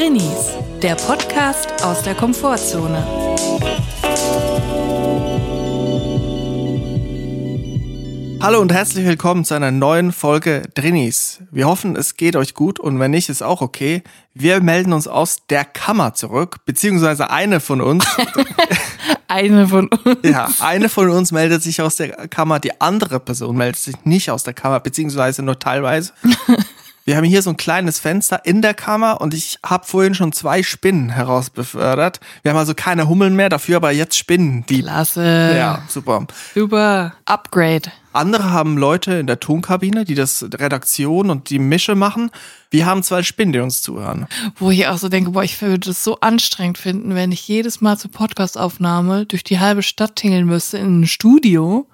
Drinnies, der Podcast aus der Komfortzone. Hallo und herzlich willkommen zu einer neuen Folge Drinnies. Wir hoffen, es geht euch gut und wenn nicht, ist auch okay. Wir melden uns aus der Kammer zurück, beziehungsweise eine von uns. Eine von uns. ja, eine von uns meldet sich aus der Kammer, die andere Person meldet sich nicht aus der Kammer, beziehungsweise nur teilweise. Wir haben hier so ein kleines Fenster in der Kammer und ich habe vorhin schon zwei Spinnen herausbefördert. Wir haben also keine Hummeln mehr, dafür aber jetzt Spinnen. Die Klasse. ja, super. Super. Upgrade. Andere haben Leute in der Tonkabine, die das Redaktion und die Mische machen. Wir haben zwei Spinnen, die uns zuhören. Wo ich auch so denke, boah, ich würde es so anstrengend finden, wenn ich jedes Mal zur Podcastaufnahme durch die halbe Stadt tingeln müsste in ein Studio.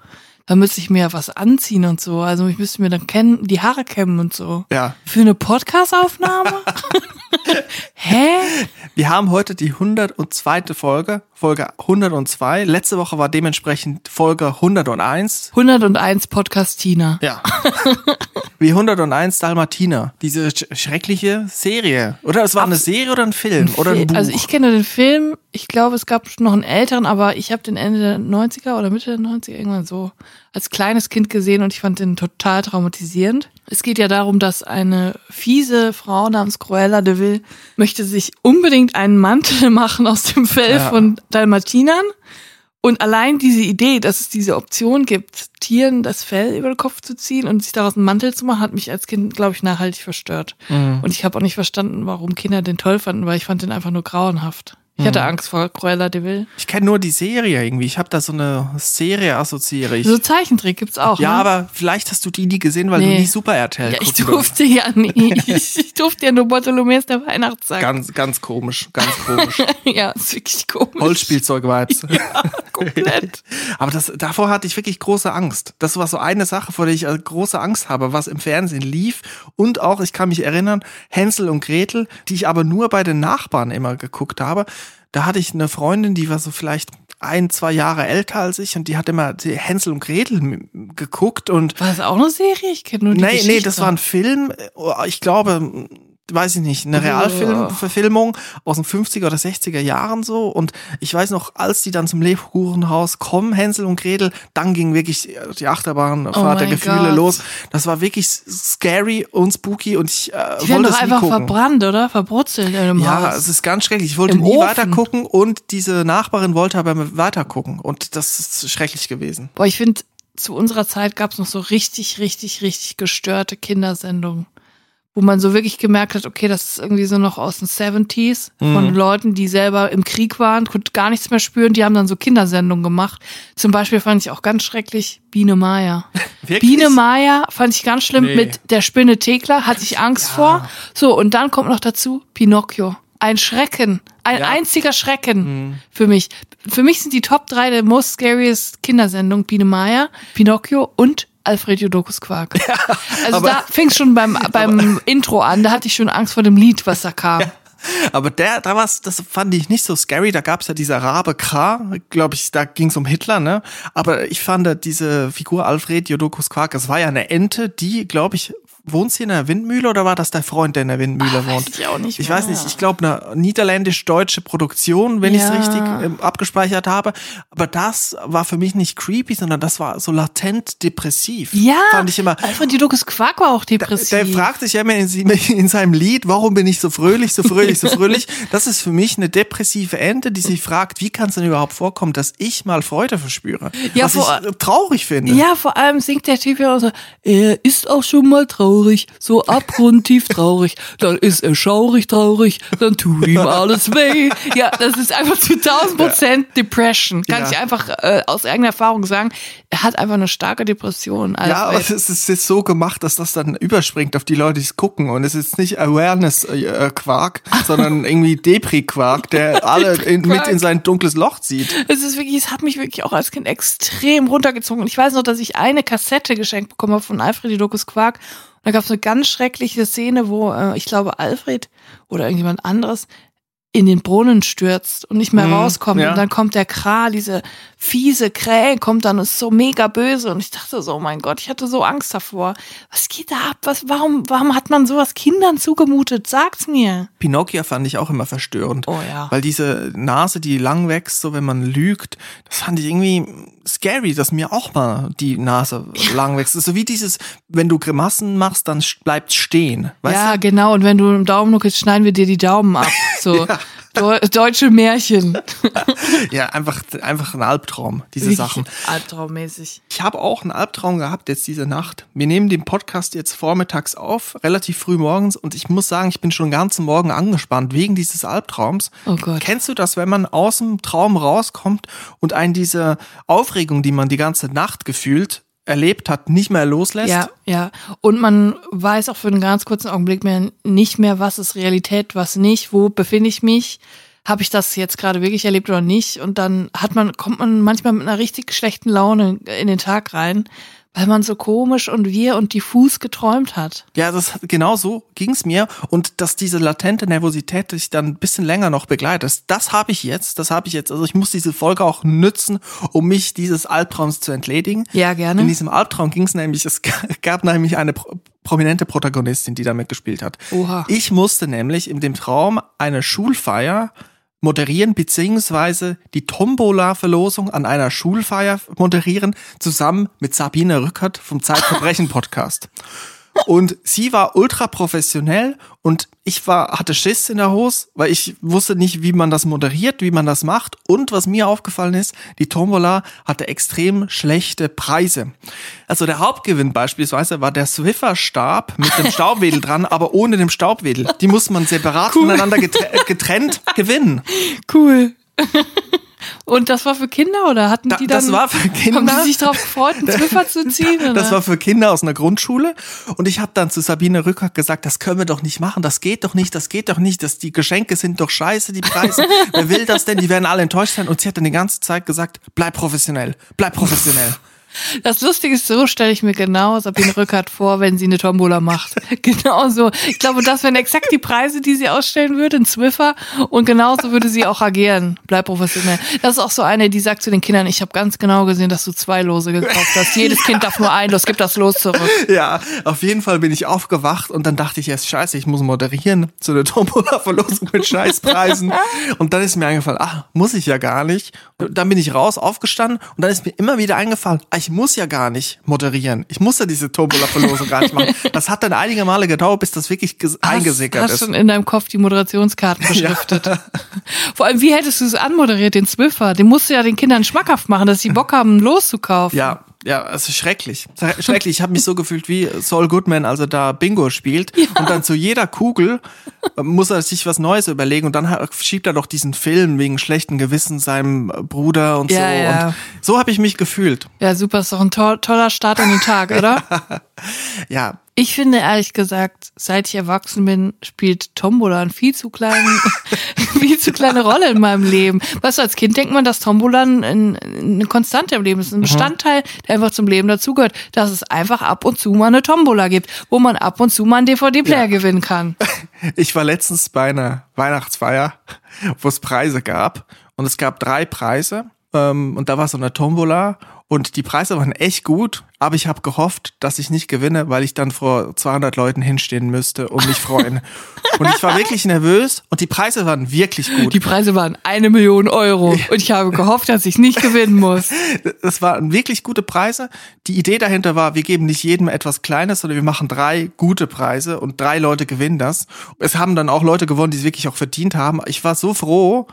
Dann müsste ich mir ja was anziehen und so. Also ich müsste mir dann kennen, die Haare kämmen und so. Ja. Für eine Podcastaufnahme? Hä? Wir haben heute die 102. Folge, Folge 102. Letzte Woche war dementsprechend Folge 101. 101 Podcastina. Ja. Wie 101 Dalmatiner. Diese sch schreckliche Serie. Oder es war eine Serie oder ein Film oder ein Buch. Also ich kenne den Film, ich glaube, es gab noch einen älteren, aber ich habe den Ende der 90er oder Mitte der 90er irgendwann so als kleines Kind gesehen und ich fand den total traumatisierend. Es geht ja darum, dass eine fiese Frau namens Cruella de Vil möchte sich unbedingt einen Mantel machen aus dem Fell Ja. von Dalmatinern. Und allein diese Idee, dass es diese Option gibt, Tieren das Fell über den Kopf zu ziehen und sich daraus einen Mantel zu machen, hat mich als Kind, glaube ich, nachhaltig verstört. Mhm. Und ich habe auch nicht verstanden, warum Kinder den toll fanden, weil ich fand den einfach nur grauenhaft. Ich hatte Mhm. Angst vor Cruella de Vil. ich kenne nur die Serie irgendwie. Ich habe da so eine Serie assoziiere ich. So Zeichentrick gibt's auch. ja, ne? aber vielleicht hast du die nie gesehen, weil Nee. du nie Super RTL ja, ich durfte ja nie. Ich, ich durfte ja nur Bartholomäus der Weihnachtssack. Ganz, ganz komisch, ganz komisch. ja, ist wirklich komisch. Holzspielzeug-Vibes. Ja, komplett. Aber das, davor hatte ich wirklich große Angst. Das war so eine Sache, vor der ich äh, große Angst habe, was im Fernsehen lief. Und auch, ich kann mich erinnern, Hänsel und Gretel, die ich aber nur bei den Nachbarn immer geguckt habe. Da hatte ich eine Freundin, die war so vielleicht ein, zwei Jahre älter als ich und die hat immer die Hänsel und Gretel geguckt und War das auch eine Serie? Ich kenne nur die nee, Geschichte. nee, das war ein Film, ich glaube, weiß ich nicht, eine Oh. Realfilmverfilmung aus den 50er oder 60er Jahren so. Und ich weiß noch, als die dann zum Lebkuchenhaus kommen, Hänsel und Gretel, dann ging wirklich die Achterbahnfahrt der mein Gefühle Gott. los. Das war wirklich scary und spooky und ich äh, Die wollte es nie einfach gucken. verbrannt, oder? Verbrutzelt in einem Ja, Haus. es ist ganz schrecklich. Ich wollte Im nie Ofen. weiter gucken und diese Nachbarin wollte aber weiter gucken. Und das ist schrecklich gewesen. Boah, ich finde, zu unserer Zeit gab's noch so richtig, richtig, richtig gestörte Kindersendungen. Wo man so wirklich gemerkt hat, okay, das ist irgendwie so noch aus den 70s von Leuten, die selber im Krieg waren, konnten gar nichts mehr spüren, die haben dann so Kindersendungen gemacht. Zum Beispiel fand ich auch ganz schrecklich Biene Maya. Wirklich? Biene Maya fand ich ganz schlimm Nee. mit der Spinne Thekla, hatte ich Angst vor. So, und dann kommt noch dazu Pinocchio. Ein Schrecken. Ein Ja. einziger Schrecken für mich. Für mich sind die Top drei der most scariest Kindersendungen Biene Maya, Pinocchio und Alfred Jodokus Quark. also aber- da fing schon beim, beim Intro an, da hatte ich schon Angst vor dem Lied, was da kam. Aber der, da war's, das fand ich nicht so scary. Da gab's ja dieser Rabe Kra, glaube ich, da ging's um Hitler, ne? Aber ich fand diese Figur Alfred Jodokus Quark, das war ja eine Ente, die, glaube ich, wohnt sie in einer Windmühle oder war das der Freund, der in der Windmühle Ah, wohnt? weiß ich auch nicht Ich mehr. weiß nicht, ich glaube eine niederländisch-deutsche Produktion, wenn Ja. ich es richtig ähm, abgespeichert habe. Aber das war für mich nicht creepy, sondern das war so latent depressiv. Ja, Fand ich immer. Alfred Jodokus Quark war auch depressiv. Der fragt sich ja immer in, in seinem Lied, warum bin ich so fröhlich, so fröhlich, so fröhlich. Das ist für mich eine depressive Ente, die sich fragt, wie kann es denn überhaupt vorkommen, dass ich mal Freude verspüre? Ja, was vor- ich äh, traurig finde. Ja, vor allem singt der Typ ja auch so, er ist auch schon mal traurig, so abgrundtief traurig, dann ist er schaurig traurig, dann tut ihm alles weh. Ja, das ist einfach zu 1000 Prozent Depression. Kann Ja. ich einfach äh, aus eigener Erfahrung sagen. Er hat einfach eine starke Depression. Also, Ja, aber es ist jetzt so gemacht, dass das dann überspringt auf die Leute, die es gucken. Und es ist nicht Awareness-Quark, sondern irgendwie Depri-Quark, der alle in, mit in sein dunkles Loch zieht. Es ist wirklich, es hat mich wirklich auch als Kind extrem runtergezogen. Und ich weiß noch, dass ich eine Kassette geschenkt bekommen habe von Alfred Jodokus Quark. Da gab es eine ganz schreckliche Szene, wo äh, ich glaube Alfred oder irgendjemand anderes in den Brunnen stürzt und nicht mehr Mhm, rauskommt. ja. Und dann kommt der Kra, diese fiese Krähe, kommt dann und ist so mega böse. Und ich dachte so, oh mein Gott, ich hatte so Angst davor. Was geht da ab? Was, warum, warum hat man sowas Kindern zugemutet? Sag's mir. Pinocchio fand ich auch immer verstörend. Oh ja. Weil diese Nase, die lang wächst, so wenn man lügt, das fand ich irgendwie scary, dass mir auch mal die Nase lang wächst. So wie dieses, wenn du Grimassen machst, dann bleibt's stehen. Weißt ja, du? genau. Und wenn du einen Daumen nuckelst, schneiden wir dir die Daumen ab. So Deu deutsche Märchen. Ja, einfach, einfach ein Albtraum, diese Sachen. Albtraummäßig. Ich habe auch einen Albtraum gehabt jetzt diese Nacht. Wir nehmen den Podcast jetzt vormittags auf, relativ früh morgens und ich muss sagen, ich bin schon den ganzen Morgen angespannt wegen dieses Albtraums. Oh Gott. Kennst du das, wenn man aus dem Traum rauskommt und einen diese Aufregung, die man die ganze Nacht gefühlt erlebt hat, nicht mehr loslässt? Ja, ja. Und man weiß auch für einen ganz kurzen Augenblick mehr nicht mehr, was ist Realität, was nicht, wo befinde ich mich. Habe ich das jetzt gerade wirklich erlebt oder nicht? Und dann hat man, kommt man manchmal mit einer richtig schlechten Laune in den Tag rein, weil man so komisch und wir und diffus geträumt hat. Ja, das genau so ging's mir und dass diese latente Nervosität dich dann ein bisschen länger noch begleitet, das, habe ich jetzt, das habe ich jetzt. Also ich muss diese Folge auch nützen, um mich dieses Albtraums zu entledigen. Ja, gerne. In diesem Albtraum ging's nämlich, es gab nämlich eine pro prominente Protagonistin, die damit gespielt hat. Oha. Ich musste nämlich in dem Traum eine Schulfeier moderieren, beziehungsweise die Tombola-Verlosung an einer Schulfeier moderieren, zusammen mit Sabine Rückert vom Zeitverbrechen-Podcast. Und sie war ultra professionell und ich war, hatte Schiss in der Hose, weil ich wusste nicht, wie man das moderiert, wie man das macht. Und was mir aufgefallen ist, die Tombola hatte extrem schlechte Preise. Also der Hauptgewinn beispielsweise war der Swiffer-Stab mit dem Staubwedel dran, aber ohne dem Staubwedel. Die muss man separat voneinander getre getrennt gewinnen. Cool. Und das war für Kinder oder hatten Da- die dann? das war für Kinder. Haben die sich darauf gefreut, einen Zwiffer zu ziehen? Oder? Das war für Kinder aus einer Grundschule. Und ich habe dann zu Sabine Rückert gesagt, das können wir doch nicht machen, das geht doch nicht, das geht doch nicht, das, die Geschenke sind doch scheiße, die Preise. Wer will das denn? Die werden alle enttäuscht sein. Und sie hat dann die ganze Zeit gesagt, bleib professionell, bleib professionell. Das Lustige ist, so stelle ich mir genau Sabine Rückert vor, wenn sie eine Tombola macht. Genau so. Ich glaube, das wären exakt die Preise, die sie ausstellen würde, ein Zwiffer. Und genauso würde sie auch agieren. Bleib professionell. Das ist auch so eine, die sagt zu den Kindern, ich habe ganz genau gesehen, dass du zwei Lose gekauft hast. Jedes Kind darf nur ein Los, gib das Los zurück. Ja, auf jeden Fall bin ich aufgewacht und dann dachte ich erst, scheiße, ich muss moderieren zu einer Tombola-Verlosung mit Scheißpreisen. Und dann ist mir eingefallen, ach, muss ich ja gar nicht. Dann bin ich raus, aufgestanden und dann ist mir immer wieder eingefallen, ah, ich muss ja gar nicht moderieren. Ich muss ja diese Tombola-Verlosung gar nicht machen. Das hat dann einige Male gedauert, bis das wirklich ges- eingesickert hast, ist. Hast schon in deinem Kopf die Moderationskarten beschriftet. Vor allem, wie hättest du es anmoderiert, den Zwiffer? Den musst du ja den Kindern schmackhaft machen, dass sie Bock haben, loszukaufen. Ja, ja, es ist schrecklich. Schrecklich. Ich habe mich so gefühlt wie Saul Goodman, als er da Bingo spielt. Und dann zu jeder Kugel muss er sich was Neues überlegen und dann schiebt er doch diesen Film wegen schlechten Gewissen seinem Bruder und Ja, so. ja. Und so habe ich mich gefühlt. Ja, super, ist doch ein to toller Start in den Tag, oder? Ja, Ich finde ehrlich gesagt, seit ich erwachsen bin, spielt Tombola eine viel zu kleine, viel zu kleine Rolle in meinem Leben. Weißt du, als Kind denkt man, dass Tombola ein, ein, eine Konstante im Leben ist, ein Bestandteil, der einfach zum Leben dazugehört, dass es einfach ab und zu mal eine Tombola gibt, wo man ab und zu mal einen DVD-Player Ja. gewinnen kann. ich war letztens bei einer Weihnachtsfeier, wo es Preise gab. Und es gab drei Preise. Ähm, und da war so eine Tombola. Und die Preise waren echt gut. Aber ich habe gehofft, dass ich nicht gewinne, weil ich dann vor 200 Leuten hinstehen müsste und mich freuen. und ich war wirklich nervös. Und die Preise waren wirklich gut. Die Preise waren eine Million Euro und ich habe gehofft, dass ich nicht gewinnen muss. Das waren wirklich gute Preise. Die Idee dahinter war, wir geben nicht jedem etwas Kleines, sondern wir machen drei gute Preise und drei Leute gewinnen das. Es haben dann auch Leute gewonnen, die es wirklich auch verdient haben. Ich war so froh,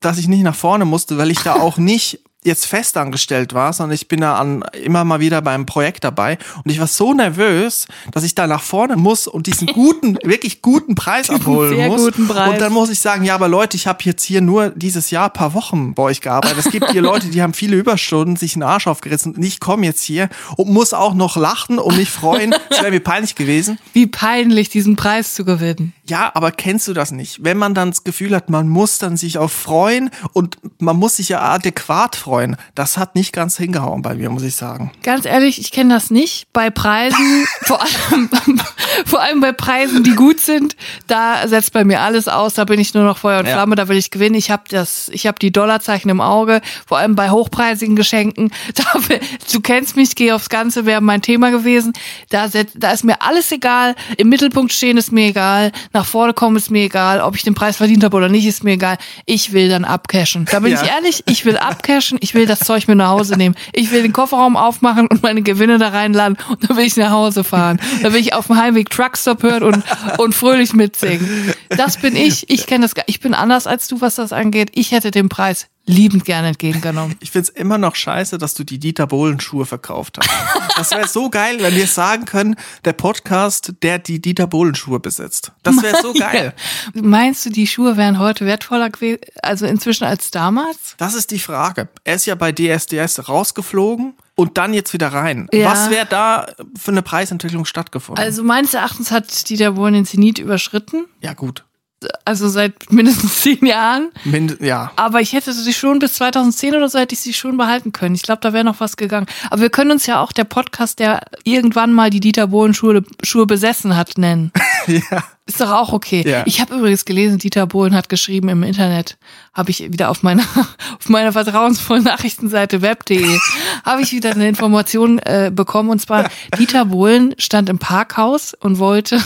dass ich nicht nach vorne musste, weil ich da auch nicht jetzt festangestellt war, sondern ich bin da an, immer mal wieder beim Projekt dabei und ich war so nervös, dass ich da nach vorne muss und diesen guten, wirklich guten Preis abholen sehr muss. guten Preis. Und dann muss ich sagen, ja, aber Leute, ich habe jetzt hier nur dieses Jahr paar Wochen bei euch gearbeitet. Es gibt hier Leute, die haben viele Überstunden, sich einen Arsch aufgerissen und ich komme jetzt hier und muss auch noch lachen und mich freuen. Das wäre mir peinlich gewesen. Wie peinlich, diesen Preis zu gewinnen. Ja, aber kennst du das nicht? Wenn man dann das Gefühl hat, man muss dann sich auch freuen und man muss sich ja adäquat freuen. Freuen. Das hat nicht ganz hingehauen bei mir, muss ich sagen. Ganz ehrlich, ich kenne das nicht. Bei Preisen, vor allem, vor allem bei Preisen, die gut sind, da setzt bei mir alles aus. Da bin ich nur noch Feuer und Ja. Flamme. Da will ich gewinnen. Ich habe das, ich habe die Dollarzeichen im Auge. Vor allem bei hochpreisigen Geschenken. Da, will- du kennst mich, geh aufs Ganze, wäre mein Thema gewesen. Da, da ist mir alles egal. Im Mittelpunkt stehen ist mir egal. Nach vorne kommen ist mir egal. Ob ich den Preis verdient habe oder nicht, ist mir egal. Ich will dann abcashen. Da bin Ja. ich ehrlich, ich will abcashen. Ich will das Zeug mir nach Hause nehmen. Ich will den Kofferraum aufmachen und meine Gewinne da reinladen und dann will ich nach Hause fahren. Da will ich auf dem Heimweg Truckstop hören und, und fröhlich mitsingen. Das bin ich. Ich kenne das. gar- Ich bin anders als du, was das angeht. Ich hätte den Preis liebend gerne entgegengenommen. Ich find's immer noch scheiße, dass du die Dieter Bohlen Schuhe verkauft hast. Das wäre so geil, wenn wir sagen können, der Podcast, der die Dieter Bohlen Schuhe besitzt. Das wäre so geil. Meinst du, die Schuhe wären heute wertvoller gewesen, also inzwischen als damals? Das ist die Frage. Er ist ja bei DSDS rausgeflogen und dann jetzt wieder rein. Ja. Was wäre da für eine Preisentwicklung stattgefunden? Also meines Erachtens hat Dieter Bohlen den Zenit überschritten. ja, gut. Also seit mindestens zehn Jahren. Mind ja. Aber ich hätte sie schon bis 2010 oder so hätte ich sie schon behalten können. Ich glaube, da wäre noch was gegangen. Aber wir können uns ja auch der Podcast, der irgendwann mal die Dieter Bohlen Schuhe, Schuhe besessen hat, nennen. ja. Ist doch auch okay. Ja. Ich habe übrigens gelesen, Dieter Bohlen hat geschrieben im Internet, habe ich wieder auf meiner auf meiner vertrauensvollen Nachrichtenseite web.de habe ich wieder eine Information äh, bekommen und zwar Dieter Bohlen stand im Parkhaus und wollte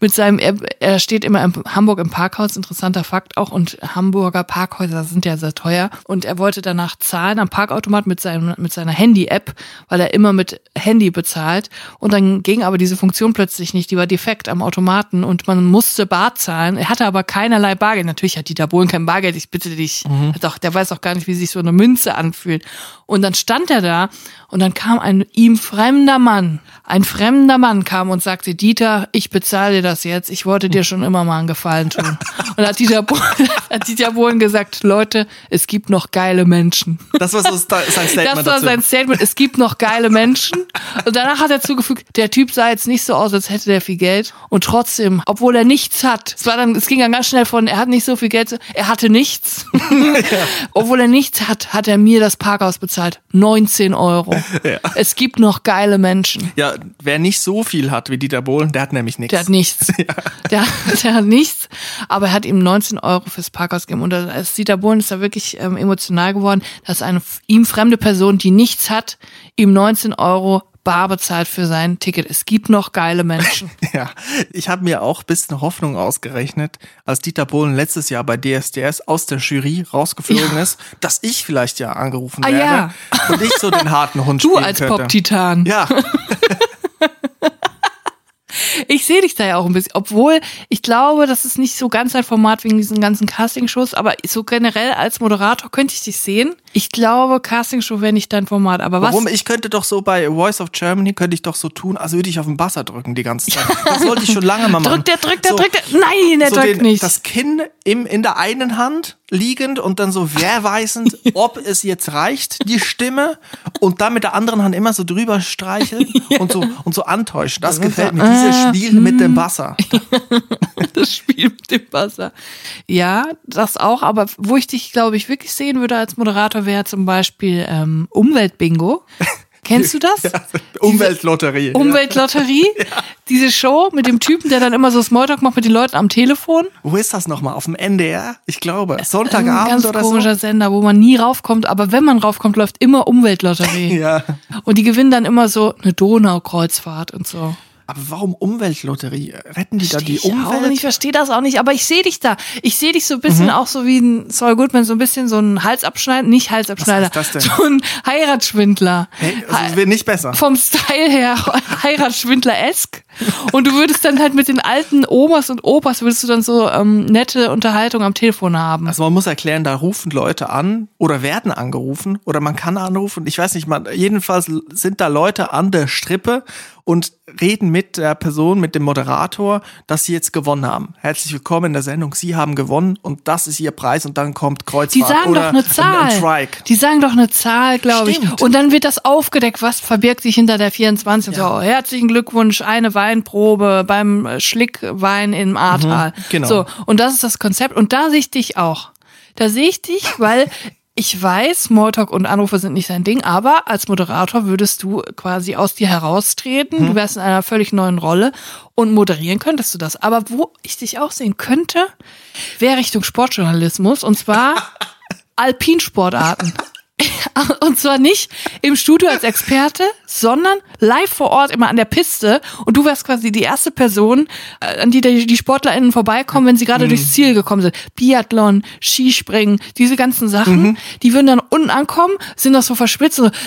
mit seinem er, er steht immer in Hamburg im Parkhaus, interessanter Fakt auch und Hamburger Parkhäuser sind ja sehr teuer und er wollte danach zahlen am Parkautomat mit seinem mit seiner Handy-App, weil er immer mit Handy bezahlt und dann ging aber diese Funktion plötzlich nicht, die war defekt am Automaten und man musste bar zahlen. Er hatte aber keinerlei Bargeld. Natürlich hat Dieter Bohlen kein Bargeld, ich bitte dich. Doch, der weiß auch gar nicht, wie sich so eine Münze anfühlt. Und dann stand er da und dann kam ein ihm fremder Mann. Ein fremder Mann kam und sagte, Dieter, ich bezahle dir das jetzt. Ich wollte dir schon immer mal einen Gefallen tun. Und hat Dieter Bohlen, hat Dieter Bohlen gesagt, Leute, es gibt noch geile Menschen. Das war so sein Statement Das war dazu. sein Statement. Es gibt noch geile Menschen. Und danach hat er zugefügt, der Typ sah jetzt nicht so aus, als hätte der viel Geld. Und trotzdem, obwohl er nichts hat, es war dann, es ging dann ganz schnell von, er hat nicht so viel Geld, er hatte nichts. Obwohl er nichts hat, hat er mir das Parkhaus bezahlt. 19 Euro. Es gibt noch geile Menschen. ja, wer nicht so viel hat wie Dieter Bohlen, der hat nämlich nichts. Hat nichts. Der, der hat nichts, aber er hat ihm 19 Euro fürs Parkhaus gegeben. Und als Dieter Bohlen ist da wirklich ähm, emotional geworden, dass eine ihm fremde Person, die nichts hat, ihm 19 Euro bar bezahlt für sein Ticket. Es gibt noch geile Menschen. Ja, ich habe mir auch ein bisschen Hoffnung ausgerechnet, als Dieter Bohlen letztes Jahr bei DSDS aus der Jury rausgeflogen Ja. ist, dass ich vielleicht ja angerufen Ah, werde ja. und ich so den harten Hund Du spielen als könnte. Pop-Titan. Ja, Ich sehe dich da ja auch ein bisschen. Obwohl, ich glaube, das ist nicht so ganz dein Format wegen diesen ganzen Castingshows, aber so generell als Moderator könnte ich dich sehen. Ich glaube, Castingshow wäre nicht dein Format. Aber warum? was? Ich könnte doch so bei Voice of Germany, könnte ich doch so tun, als würde ich auf den Buzzer drücken die ganze Zeit. Das wollte ich schon lange mal machen. Drückt der, drückt der, so, drückt der. Nein, der so drückt den, nicht. Das Kinn im, in der einen Hand liegend und dann so wehrweisend, ob es jetzt reicht, die Stimme, und dann mit der anderen Hand immer so drüber streicheln und so, und so antäuschen. Das gefällt mir, dieses äh, Spiel mit dem Wasser. das Spiel mit dem Wasser. Ja, das auch, aber wo ich dich, glaube ich, wirklich sehen würde als Moderator, wäre zum Beispiel ähm, Umweltbingo. Kennst du das? Umweltlotterie. Umweltlotterie, diese Show mit dem Typen, der dann immer so Smalltalk macht mit den Leuten am Telefon. Wo ist das nochmal? Auf dem NDR? Ich glaube. Ein Sonntagabend ganz oder komischer Sender, wo man nie raufkommt, aber wenn man raufkommt, läuft immer Umweltlotterie. Ja. Und die gewinnen dann immer so eine Donaukreuzfahrt und so. Aber warum Umweltlotterie? Retten die da die ich auch Umwelt? ich verstehe das auch nicht, aber ich sehe dich da. Ich sehe dich so ein bisschen auch so wie ein Saul Goodman, so ein bisschen so ein Halsabschneider, nicht Halsabschneider, Was heißt das denn? so ein Heiratsschwindler. Hey, also es wird nicht besser. Vom Style her Heiratsschwindler-esk. Und du würdest dann halt mit den alten Omas und Opas, würdest du dann so ähm, nette Unterhaltung am Telefon haben. Also man muss erklären, da rufen Leute an oder werden angerufen oder man kann anrufen. Ich weiß nicht, man, jedenfalls sind da Leute an der Strippe und reden mit der Person, mit dem Moderator, dass sie jetzt gewonnen haben. Herzlich willkommen in der Sendung. Sie haben gewonnen und das ist ihr Preis und dann kommt Kreuzfahrt Die sagen oder doch eine Ein, Zahl. ein Strike. Die sagen doch eine Zahl, glaube ich. Und dann wird das aufgedeckt, was verbirgt sich hinter der 24. Und So, herzlichen Glückwunsch, eine Weinprobe beim Schlickwein im Ahrtal. genau. So, und das ist das Konzept. Und da sehe ich dich auch. Da sehe ich dich, weil Ich weiß, Smalltalk und Anrufe sind nicht sein Ding, aber als Moderator würdest du quasi aus dir heraustreten. Hm. Du wärst in einer völlig neuen Rolle und moderieren könntest du das. Aber wo ich dich auch sehen könnte, wäre Richtung Sportjournalismus und zwar Alpinsportarten. Und zwar nicht im Studio als Experte, sondern live vor Ort immer an der Piste. Und du wärst quasi die erste Person, äh, an die die SportlerInnen vorbeikommen, wenn sie gerade durchs Ziel gekommen sind. Biathlon, Skispringen, diese ganzen Sachen, die würden dann unten ankommen, sind das so verschwitzt und, so,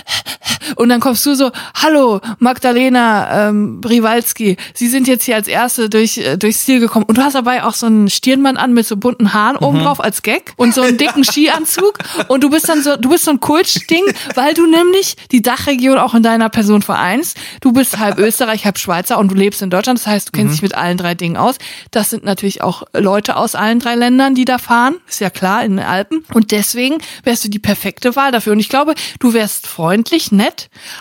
und dann kommst du so, hallo, Magdalena ähm, Briwalski, Sie sind jetzt hier als Erste durch, äh, durchs Ziel gekommen. Und du hast dabei auch so einen Stirnband an mit so bunten Haaren oben drauf als Gag und so einen dicken Skianzug. Und du bist dann so, du bist so ein Kultding, weil du nämlich die Dachregion auch in deiner Person vereinst. Du bist halb Österreich, halb Schweizer und du lebst in Deutschland. Das heißt, du kennst dich mit allen drei Dingen aus. Das sind natürlich auch Leute aus allen drei Ländern, die da fahren. Ist ja klar, in den Alpen. Und deswegen wärst du die perfekte Wahl dafür. Und ich glaube, du wärst freundlich, nett,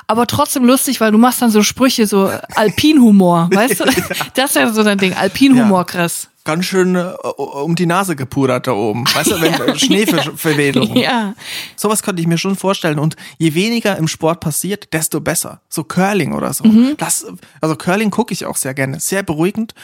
aber trotzdem lustig, weil du machst dann so Sprüche, so Alpinhumor, weißt du? Das wäre so dein Ding, Alpinhumor, Chris. Ganz schön äh, um die Nase gepudert da oben. Weißt du, wenn äh, Schneeverwedelung. Ja. Sowas könnte ich mir schon vorstellen. Und je weniger im Sport passiert, desto besser. So Curling oder so. Mhm. Das, also Curling gucke ich auch sehr gerne. Sehr beruhigend.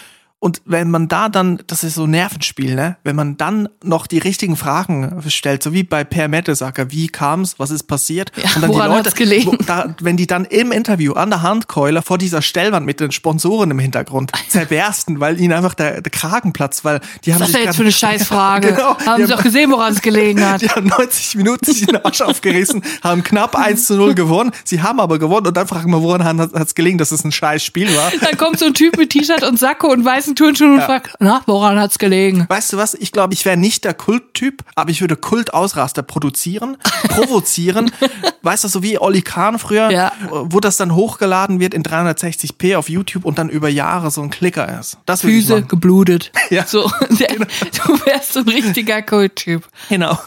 Und wenn man da dann, das ist so Nervenspiel, ne? Wenn man dann noch die richtigen Fragen stellt, so wie bei Per Mertesacker, wie kam's, was ist passiert? Ja, und dann woran hat's gelegen? wo- da, wenn die dann im Interview an der Handkeule vor dieser Stellwand mit den Sponsoren im Hintergrund zerbersten, weil ihnen einfach der, der Kragen platzt, weil die haben Was ist sich das jetzt für eine Scheißfrage? Genau, Haben die sie doch gesehen, woran es gelegen hat. die haben 90 Minuten sich den Arsch aufgerissen, haben knapp 1 zu 0 gewonnen. Sie haben aber gewonnen und dann fragen wir, woran hat es gelegen, dass es ein scheiß Spiel war. Dann kommt so ein Typ mit T-Shirt und Sakko und weißen Turnschuhen und fragt, na, woran hat's gelegen? Weißt du was? Ich glaube, ich wäre nicht der Kulttyp, aber ich würde Kultausraster produzieren, provozieren. weißt du, so wie Olli Kahn früher, Ja. wo das dann hochgeladen wird in 360p auf YouTube und dann über Jahre so ein Klicker ist. Das Füße geblutet. Ja. So, der, du wärst so ein richtiger Kulttyp. Genau.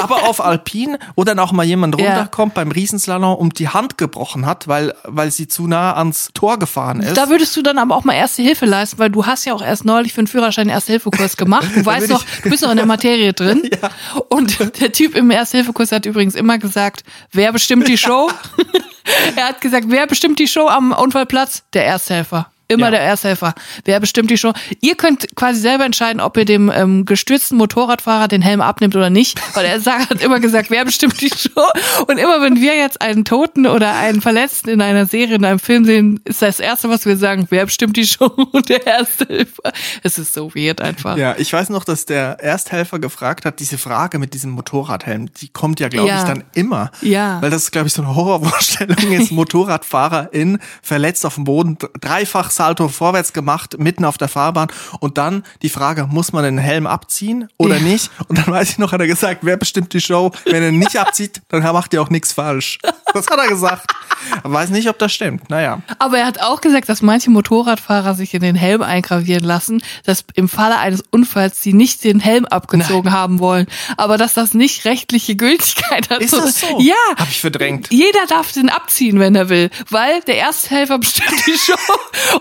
Aber auf Alpin, wo dann auch mal jemand Ja. runterkommt beim Riesenslalom und die Hand gebrochen hat, weil, weil sie zu nah ans Tor gefahren ist. Da würdest du dann aber auch mal erste Hilfe leisten, weil du hast ja auch erst neulich für den Führerschein Erste-Hilfe-Kurs gemacht. Du weißt noch, du bist noch in der Materie drin. Ja. Und der Typ im Erste-Hilfe-Kurs hat übrigens immer gesagt, wer bestimmt die Show? er hat gesagt, wer bestimmt die Show am Unfallplatz? Der Ersthelfer. Immer Ja. der Ersthelfer. Wer bestimmt die Show? Ihr könnt quasi selber entscheiden, ob ihr dem ähm, gestürzten Motorradfahrer den Helm abnimmt oder nicht, weil er hat immer gesagt, wer bestimmt die Show? Und immer wenn wir jetzt einen Toten oder einen Verletzten in einer Serie, in einem Film sehen, ist das Erste, was wir sagen, wer bestimmt die Show? Und der Ersthelfer. Es ist so weird einfach. Ja, ich weiß noch, dass der Ersthelfer gefragt hat, diese Frage mit diesem Motorradhelm, die kommt ja, glaube Ja. ich, dann immer. Ja. Weil das ist, glaube ich, so eine Horrorvorstellung ist, Motorradfahrerin verletzt auf dem Boden, dreifach Salto vorwärts gemacht, mitten auf der Fahrbahn und dann die Frage, muss man den Helm abziehen oder Ja. nicht? Und dann weiß ich noch, hat er gesagt, wer bestimmt die Show? Wenn er nicht abzieht, dann macht ihr auch nichts falsch. Das hat er gesagt. Weiß nicht, ob das stimmt. Naja. Aber er hat auch gesagt, dass manche Motorradfahrer sich in den Helm eingravieren lassen, dass im Falle eines Unfalls sie nicht den Helm abgezogen haben wollen. Aber dass das nicht rechtliche Gültigkeit hat. Ist das so? Ja. Hab ich verdrängt. Jeder darf den abziehen, wenn er will, weil der Ersthelfer bestimmt die Show.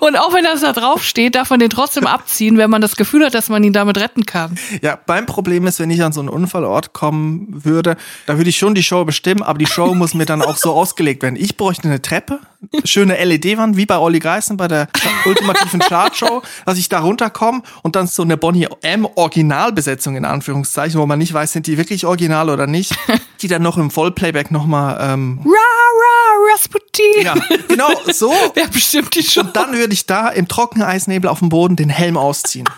Und auch wenn das da drauf steht, darf man den trotzdem abziehen, wenn man das Gefühl hat, dass man ihn damit retten kann. Ja, beim Problem ist, wenn ich an so einen Unfallort kommen würde, da würde ich schon die Show bestimmen, aber die Show muss mir dann auch so ausgelegt werden. Ich bräuchte eine Treppe, schöne LED-Wand, wie bei Olli Geißen bei der ultimativen Chartshow, dass ich da runterkomme und dann so eine Bonnie M Originalbesetzung in Anführungszeichen, wo man nicht weiß, sind die wirklich original oder nicht, die dann noch im Vollplayback nochmal, ähm, Ra, ra, Rasputin. ja, genau so. Wer bestimmt die Show? Und dann würde ich da im Trockeneisnebel auf dem Boden den Helm ausziehen.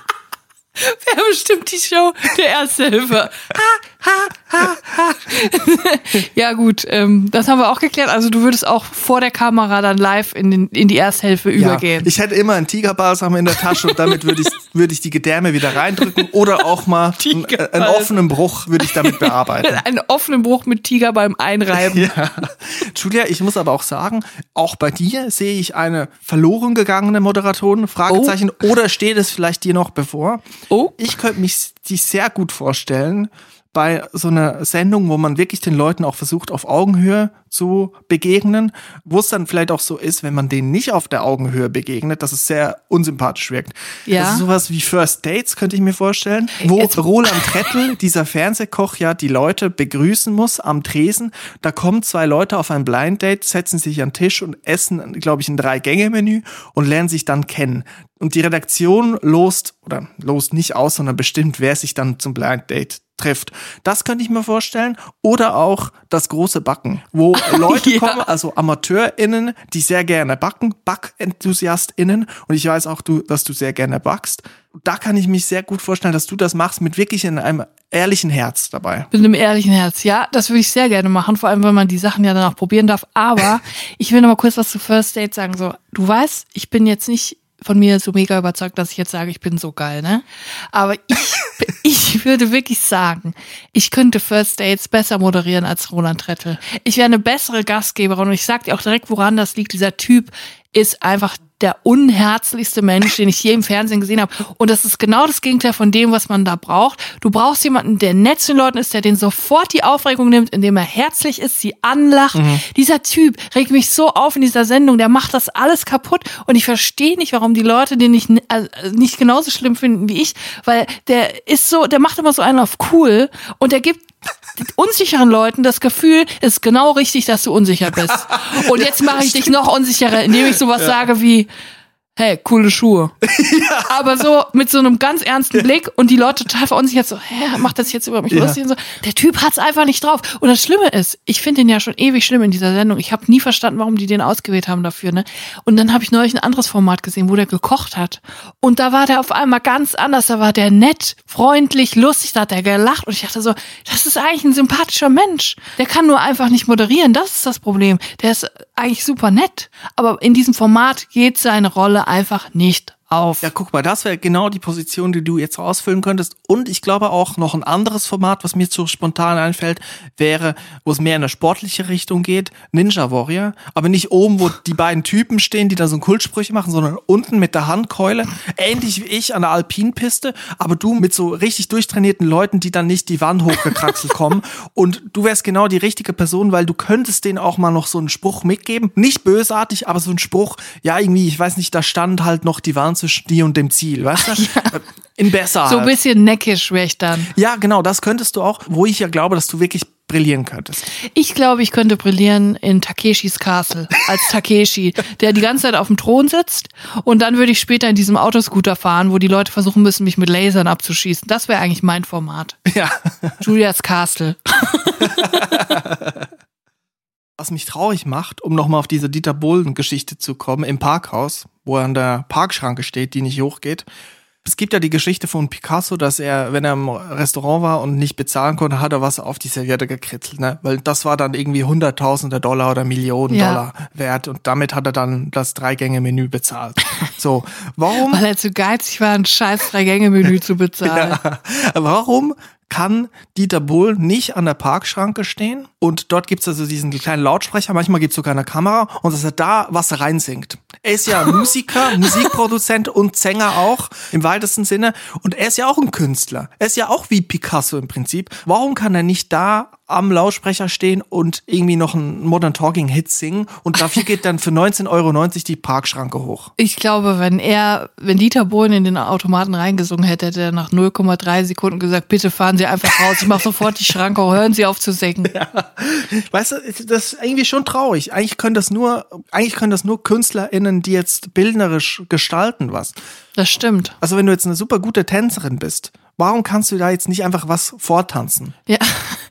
Wer bestimmt die Show? Der Ersthelfer. Ha, ha, ha, ha. ja gut, ähm, das haben wir auch geklärt. Also du würdest auch vor der Kamera dann live in, den, in die Ersthilfe übergehen. Ja, ich hätte immer einen Tigerbalsam in der Tasche und damit würde ich, würde ich die Gedärme wieder reindrücken oder auch mal einen, einen Tigerbalsam. offenen Bruch würde ich damit bearbeiten. Einen offenen Bruch mit Tiger beim Einreiben. Ja. Julia, ich muss aber auch sagen, auch bei dir sehe ich eine verloren gegangene Moderatorin, Fragezeichen, oder steht es vielleicht dir noch bevor? Oh. Ich könnte mich die sehr gut vorstellen bei so einer Sendung, wo man wirklich den Leuten auch versucht, auf Augenhöhe zu begegnen, wo es dann vielleicht auch so ist, wenn man denen nicht auf der Augenhöhe begegnet, dass es sehr unsympathisch wirkt. Ja. Das ist sowas wie First Dates, könnte ich mir vorstellen, wo Jetzt- Roland Trettel, dieser Fernsehkoch, ja die Leute begrüßen muss am Tresen. Da kommen zwei Leute auf ein Blind Date, setzen sich an den Tisch und essen, glaube ich, ein Drei-Gänge-Menü und lernen sich dann kennen. Und die Redaktion lost, oder lost nicht aus, sondern bestimmt, wer sich dann zum Blind Date trifft. Das könnte ich mir vorstellen. Oder auch das große Backen, wo Leute Ja. kommen, also AmateurInnen, die sehr gerne backen, BackenthusiastInnen. Und ich weiß auch, du, dass du sehr gerne backst. Da kann ich mich sehr gut vorstellen, dass du das machst mit wirklich in einem ehrlichen Herz dabei. Mit einem ehrlichen Herz. Ja, das würde ich sehr gerne machen, vor allem, wenn man die Sachen ja dann auch probieren darf. Aber ich will noch mal kurz was zu First Date sagen. So, du weißt, ich bin jetzt nicht von mir so mega überzeugt, dass ich jetzt sage, ich bin so geil, ne? Aber ich, ich würde wirklich sagen, ich könnte First Dates besser moderieren als Roland Trettel. Ich wäre eine bessere Gastgeberin und ich sag dir auch direkt, woran das liegt. Dieser Typ ist einfach der unherzlichste Mensch, den ich je im Fernsehen gesehen habe. Und das ist genau das Gegenteil von dem, was man da braucht. Du brauchst jemanden, der nett zu den Leuten ist, der den sofort die Aufregung nimmt, indem er herzlich ist, sie anlacht. Dieser Typ regt mich so auf in dieser Sendung, der macht das alles kaputt. Und ich verstehe nicht, warum die Leute den nicht, also nicht genauso schlimm finden wie ich, weil der ist so, der macht immer so einen auf cool und der gibt unsicheren Leuten das Gefühl, es ist genau richtig, dass du unsicher bist. Und jetzt mache ich dich noch unsicherer, indem ich sowas sage wie, hey, coole Schuhe. Aber so mit so einem ganz ernsten Blick und die Leute total verunsichert so, hä, macht das jetzt über mich Ja. lustig und so. Der Typ hat's einfach nicht drauf. Und das Schlimme ist, ich finde den ja schon ewig schlimm in dieser Sendung. Ich habe nie verstanden, warum die den ausgewählt haben dafür, ne? Und dann habe ich neulich ein anderes Format gesehen, wo der gekocht hat. Und da war der auf einmal ganz anders. Da war der nett, freundlich, lustig, da hat er gelacht. Und ich dachte so, das ist eigentlich ein sympathischer Mensch. Der kann nur einfach nicht moderieren. Das ist das Problem. Der ist eigentlich super nett. Aber in diesem Format geht seine Rolle einfach nicht auf. Ja, guck mal, das wäre genau die Position, die du jetzt ausfüllen könntest. Und ich glaube auch noch ein anderes Format, was mir so spontan einfällt, wäre, wo es mehr in eine sportliche Richtung geht, Ninja Warrior. Aber nicht oben, wo die beiden Typen stehen, die da so einen Kultsprüche machen, sondern unten mit der Handkeule. Ähnlich wie ich an der Alpinpiste, aber du mit so richtig durchtrainierten Leuten, die dann nicht die Wand hochgekraxelt kommen. Und du wärst genau die richtige Person, weil du könntest denen auch mal noch so einen Spruch mitgeben. Nicht bösartig, aber so ein Spruch, ja, irgendwie, ich weiß nicht, da stand halt noch die Wand zwischen dir und dem Ziel, weißt du? In besser. So ein bisschen neckisch wäre ich dann. Ja, genau, das könntest du auch, wo ich ja glaube, dass du wirklich brillieren könntest. Ich glaube, ich könnte brillieren in Takeshis Castle als Takeshi, der die ganze Zeit auf dem Thron sitzt und dann würde ich später in diesem Autoscooter fahren, wo die Leute versuchen müssen, mich mit Lasern abzuschießen. Das wäre eigentlich mein Format. Ja. Julias Castle. Was mich traurig macht, um nochmal auf diese Dieter Bohlen-Geschichte zu kommen, im Parkhaus, wo er an der Parkschranke steht, die nicht hochgeht. Es gibt ja die Geschichte von Picasso, dass er, wenn er im Restaurant war und nicht bezahlen konnte, hat er was auf die Serviette gekritzelt, ne? Weil das war dann irgendwie hunderttausende Dollar oder Millionen Ja. Dollar wert und damit hat er dann das Dreigänge-Menü bezahlt. So, warum? Weil er zu geizig war, ein scheiß Drei-Gänge-Menü zu bezahlen. Ja. Warum kann Dieter Bohlen nicht an der Parkschranke stehen? Und dort gibt's also diesen kleinen Lautsprecher, manchmal gibt's sogar eine Kamera und dass er da was reinsingt. Er ist ja Musiker, Musikproduzent und Sänger auch im weitesten Sinne. Und er ist ja auch ein Künstler. Er ist ja auch wie Picasso im Prinzip. Warum kann er nicht da am Lautsprecher stehen und irgendwie noch einen Modern Talking Hit singen? Und dafür geht dann für 19,90 Euro die Parkschranke hoch. Ich glaube, wenn er, wenn Dieter Bohlen in den Automaten reingesungen hätte, hätte er nach 0,3 Sekunden gesagt, bitte fahren Sie einfach raus, ich mache sofort die Schranke, hören Sie auf zu singen. Weißt du, das ist irgendwie schon traurig. Eigentlich können das nur, eigentlich können das nur KünstlerInnen, die jetzt bildnerisch gestalten was. Das stimmt. Also wenn du jetzt eine super gute Tänzerin bist, warum kannst du da jetzt nicht einfach was vortanzen? Ja.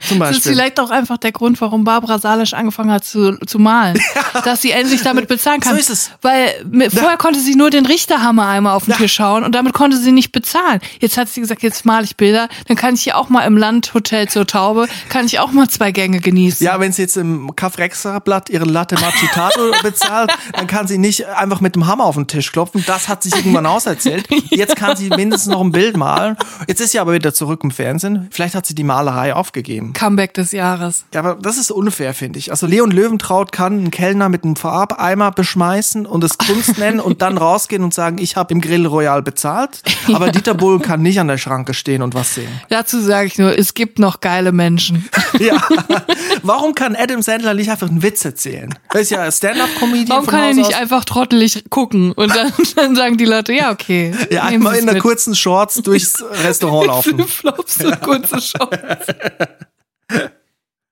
Zum Das ist Beispiel. vielleicht auch einfach der Grund, warum Barbara Salisch angefangen hat zu, zu malen. Dass sie endlich damit bezahlen kann. So ist es. Weil mit, vorher konnte sie nur den Richterhammer einmal auf den Tisch hauen und damit konnte sie nicht bezahlen. Jetzt hat sie gesagt, jetzt male ich Bilder, dann kann ich hier auch mal im Landhotel zur Taube, kann ich auch mal zwei Gänge genießen. Ja, wenn sie jetzt im Cafrextra-Blatt ihre Latte Macchiato bezahlt, dann kann sie nicht einfach mit dem Hammer auf den Tisch klopfen. Das hat sich irgendwann auserzählt. Jetzt kann sie mindestens noch ein Bild malen. Jetzt Jetzt ist sie aber wieder zurück im Fernsehen. Vielleicht hat sie die Malerei aufgegeben. Comeback des Jahres. Ja, aber das ist unfair, finde ich. Also Leon Löwentraut kann einen Kellner mit einem Farbeimer beschmeißen und es Kunst nennen und dann rausgehen und sagen, ich habe im Grill Royal bezahlt. Aber Dieter Bohlen kann nicht an der Schranke stehen und was sehen. Dazu sage ich nur, es gibt noch geile Menschen. Ja. Warum kann Adam Sandler nicht einfach einen Witz erzählen? Er ist ja Stand-up-Comedian Warum kann er nicht aus. einfach trottelig gucken und dann, dann sagen die Leute, ja, okay. Ja, einmal in mit. kurzen Shorts durchs Restaurant laufen. Flipflops und kurze Shorts.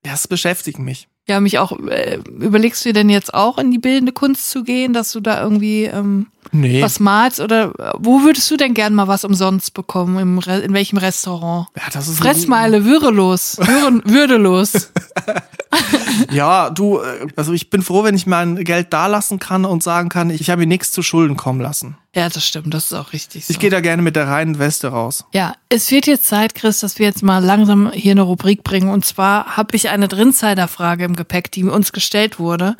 Das beschäftigt mich. Ja, mich auch. Äh, überlegst du dir denn jetzt auch in die bildende Kunst zu gehen, dass du da irgendwie ähm, Nee. was malst? Oder wo würdest du denn gern mal was umsonst bekommen? Im Re in welchem Restaurant? Ja, das ist Fressmeile, würdelos. Würdelos. Ja, du, äh, also ich bin froh, wenn ich mein Geld da lassen kann und sagen kann, ich habe mir nichts zu Schulden kommen lassen. Ja, das stimmt, das ist auch richtig so. Ich gehe da gerne mit der reinen Weste raus. Ja, es wird jetzt Zeit, Chris, dass wir jetzt mal langsam hier eine Rubrik bringen. Und zwar habe ich eine Drinsider-Frage im Gepäck, die uns gestellt wurde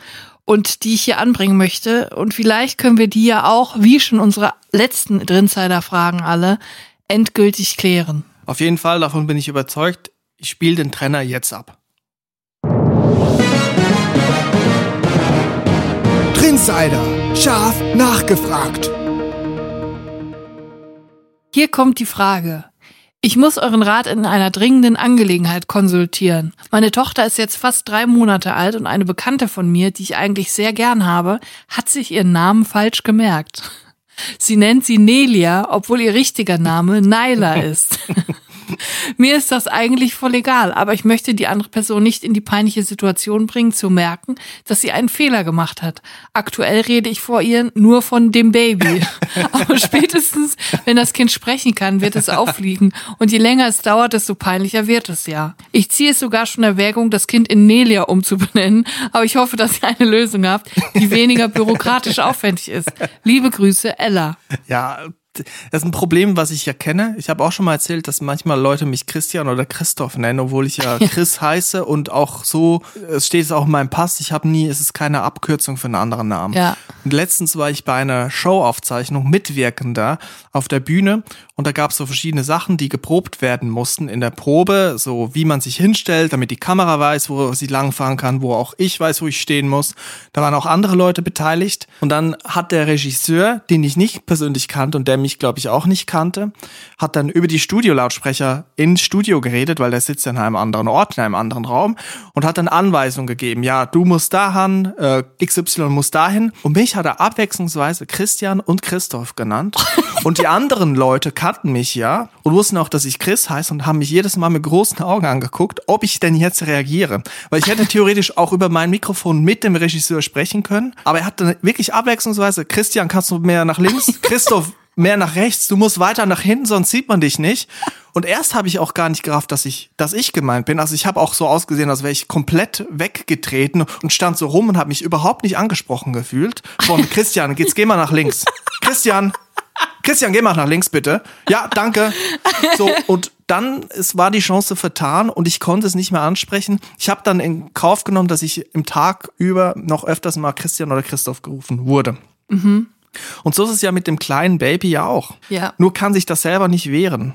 und die ich hier anbringen möchte. Und vielleicht können wir die ja auch, wie schon unsere letzten Drinsider-Fragen alle, endgültig klären. Auf jeden Fall, davon bin ich überzeugt. Ich spiele den Trenner jetzt ab. Trinsider. Scharf nachgefragt. Hier kommt die Frage. Ich muss euren Rat in einer dringenden Angelegenheit konsultieren. Meine Tochter ist jetzt fast drei Monate alt und eine Bekannte von mir, die ich eigentlich sehr gern habe, hat sich ihren Namen falsch gemerkt. Sie nennt sie Nelia, obwohl ihr richtiger Name Naila ist. Mir ist das eigentlich voll egal, aber ich möchte die andere Person nicht in die peinliche Situation bringen, zu merken, dass sie einen Fehler gemacht hat. Aktuell rede ich vor ihr nur von dem Baby. Aber spätestens, wenn das Kind sprechen kann, wird es auffliegen. Und je länger es dauert, desto peinlicher wird es ja. Ich ziehe es sogar schon Erwägung, das Kind in Nelia umzubenennen, aber ich hoffe, dass ihr eine Lösung habt, die weniger bürokratisch aufwendig ist. Liebe Grüße, Ella. Ja, das ist ein Problem, was ich ja kenne. Ich habe auch schon mal erzählt, dass manchmal Leute mich Christian oder Christoph nennen, obwohl ich ja Chris heiße und auch so, es steht es auch in meinem Pass, ich habe nie, es ist keine Abkürzung für einen anderen Namen. Ja. Und letztens war ich bei einer Showaufzeichnung mitwirkender auf der Bühne und da gab es so verschiedene Sachen, die geprobt werden mussten in der Probe, so wie man sich hinstellt, damit die Kamera weiß, wo sie langfahren kann, wo auch ich weiß, wo ich stehen muss. Da waren auch andere Leute beteiligt und dann hat der Regisseur, den ich nicht persönlich kannte und der mich, glaube ich, auch nicht kannte, hat dann über die Studiolautsprecher ins Studio geredet, weil der sitzt ja in einem anderen Ort, in einem anderen Raum und hat dann Anweisungen gegeben. Ja, du musst dahin, äh, XY muss dahin. Und mich hat er abwechslungsweise Christian und Christoph genannt. Und die anderen Leute kannten mich ja und wussten auch, dass ich Chris heiße und haben mich jedes Mal mit großen Augen angeguckt, ob ich denn jetzt reagiere. Weil ich hätte theoretisch auch über mein Mikrofon mit dem Regisseur sprechen können. Aber er hat dann wirklich abwechslungsweise, Christian, kannst du mehr nach links? Christoph, mehr nach rechts, du musst weiter nach hinten, sonst sieht man dich nicht. Und erst habe ich auch gar nicht gerafft, dass ich, dass ich gemeint bin. Also ich habe auch so ausgesehen, als wäre ich komplett weggetreten und stand so rum und habe mich überhaupt nicht angesprochen gefühlt. Von Christian, jetzt geh mal nach links. Christian, Christian, geh mal nach links bitte. Ja, danke. So und dann es war die Chance vertan und ich konnte es nicht mehr ansprechen. Ich habe dann in Kauf genommen, dass ich im Tag über noch öfters mal Christian oder Christoph gerufen wurde. Und so ist es ja mit dem kleinen Baby ja auch. Ja. Nur kann sich das selber nicht wehren.